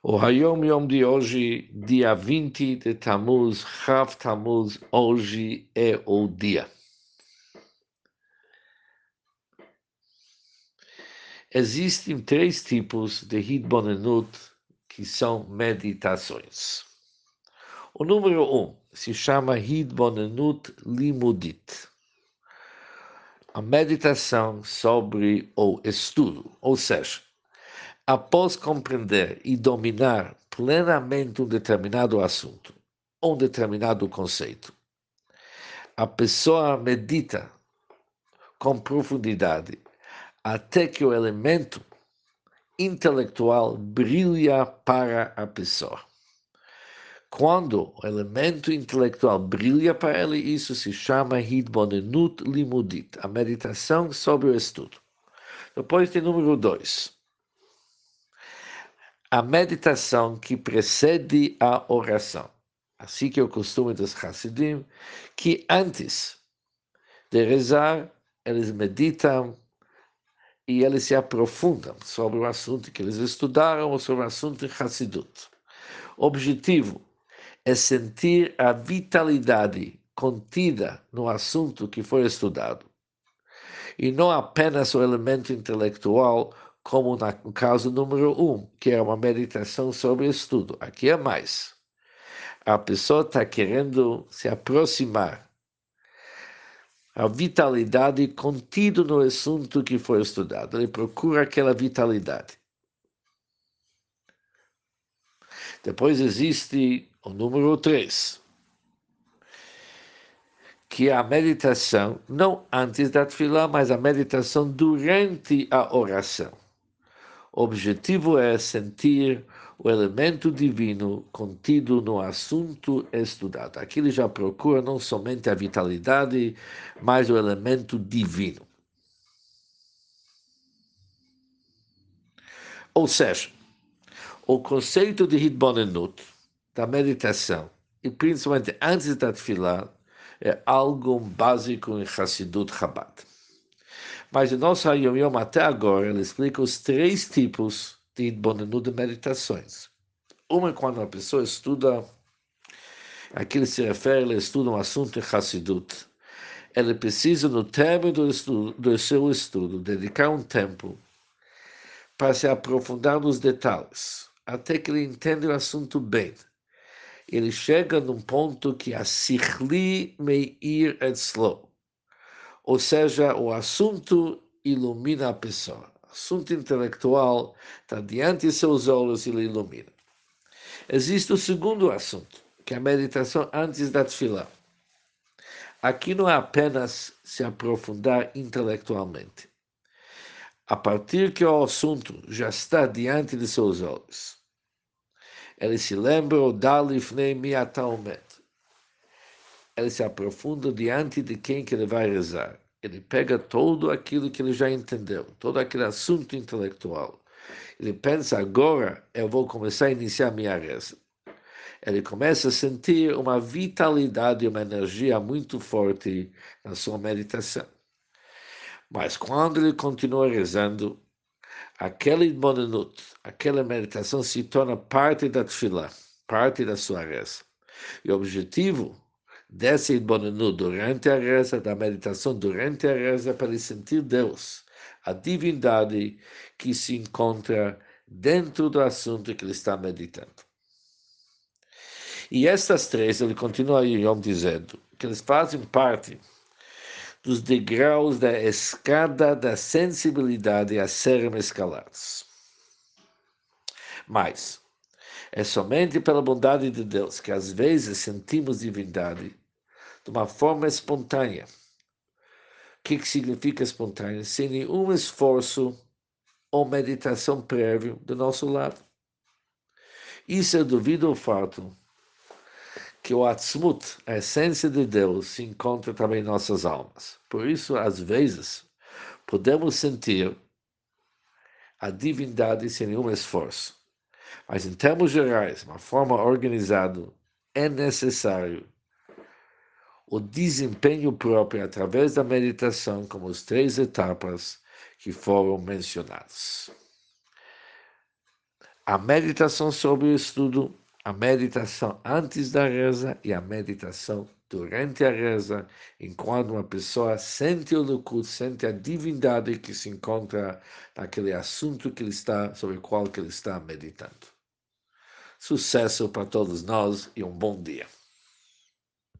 O Hayom Yom de hoje, dia 20 de Tammuz, Rav Tammuz, hoje é o dia. Existem três tipos de Hidbonenut que são meditações. O número um se chama Hidbonenut Limudit. A meditação sobre o estudo, ou seja, após compreender e dominar plenamente um determinado assunto, um determinado conceito, a pessoa medita com profundidade até que o elemento intelectual brilha para a pessoa. Quando o elemento intelectual brilha para ele, isso se chama Hidbonenut Limudit, a meditação sobre o estudo. Depois tem número dois a meditação que precede a oração. Assim que é o costume dos Hasidim, que antes de rezar, eles meditam e eles se aprofundam sobre o assunto que eles estudaram ou sobre o assunto de Hassidut. O objetivo é sentir a vitalidade contida no assunto que foi estudado, e não apenas o elemento intelectual como no caso número um, que é uma meditação sobre estudo. Aqui é mais. A pessoa está querendo se aproximar a vitalidade contida no assunto que foi estudado. Ele procura aquela vitalidade. Depois existe o número três, que é a meditação, não antes da fila, mas a meditação durante a oração. O objetivo é sentir o elemento divino contido no assunto estudado. Aqui ele já procura não somente a vitalidade, mas o elemento divino. Ou seja, o conceito de Hidbonenut, da meditação, e principalmente antes da tefilá, é algo básico em Hassidut Chabad. Mas o nosso Yom até agora, ele explica os três tipos de Idbonenu de meditações. Uma é quando a pessoa estuda, aqui ele se refere, ele estuda um assunto em Hassidut. Ele precisa, no término do, estudo, do seu estudo, dedicar um tempo para se aprofundar nos detalhes, até que ele entenda o assunto bem. Ele chega num ponto que a Sichli Meir Etzlo, ou seja, o assunto ilumina a pessoa. Assunto intelectual está diante de seus olhos e ele ilumina. Existe o segundo assunto, que é a meditação antes da tefilá. Aqui não é apenas se aprofundar intelectualmente. A partir que o assunto já está diante de seus olhos, ele se lembra o Dalifnei Miataumet ele se aprofunda diante de quem que ele vai rezar. Ele pega todo aquilo que ele já entendeu, todo aquele assunto intelectual. Ele pensa, agora eu vou começar a iniciar minha reza. Ele começa a sentir uma vitalidade, uma energia muito forte na sua meditação. Mas quando ele continua rezando, aquele monenut, aquela meditação se torna parte da tefilá, parte da sua reza. E o objetivo dessa Idbonenu durante a reza, da meditação durante a reza, para sentir Deus, a divindade que se encontra dentro do assunto que ele está meditando. E estas três, ele continua Yom dizendo, que eles fazem parte dos degraus da escada da sensibilidade a serem escalados. Mas, é somente pela bondade de Deus que às vezes sentimos divindade de uma forma espontânea. O que, que significa espontânea? Sem nenhum esforço ou meditação prévio do nosso lado. Isso é devido ao fato que o Atzmut, a essência de Deus, se encontra também em nossas almas. Por isso, às vezes, podemos sentir a divindade sem nenhum esforço. Mas, em termos gerais, uma forma organizada, é necessário o desempenho próprio através da meditação, como as três etapas que foram mencionadas. a meditação sobre o estudo, a meditação antes da reza e a meditação durante a reza, enquanto uma pessoa sente o Likud, sente a divindade que se encontra naquele assunto que ele está, sobre o qual ele está meditando. Sucesso para todos nós e um bom dia.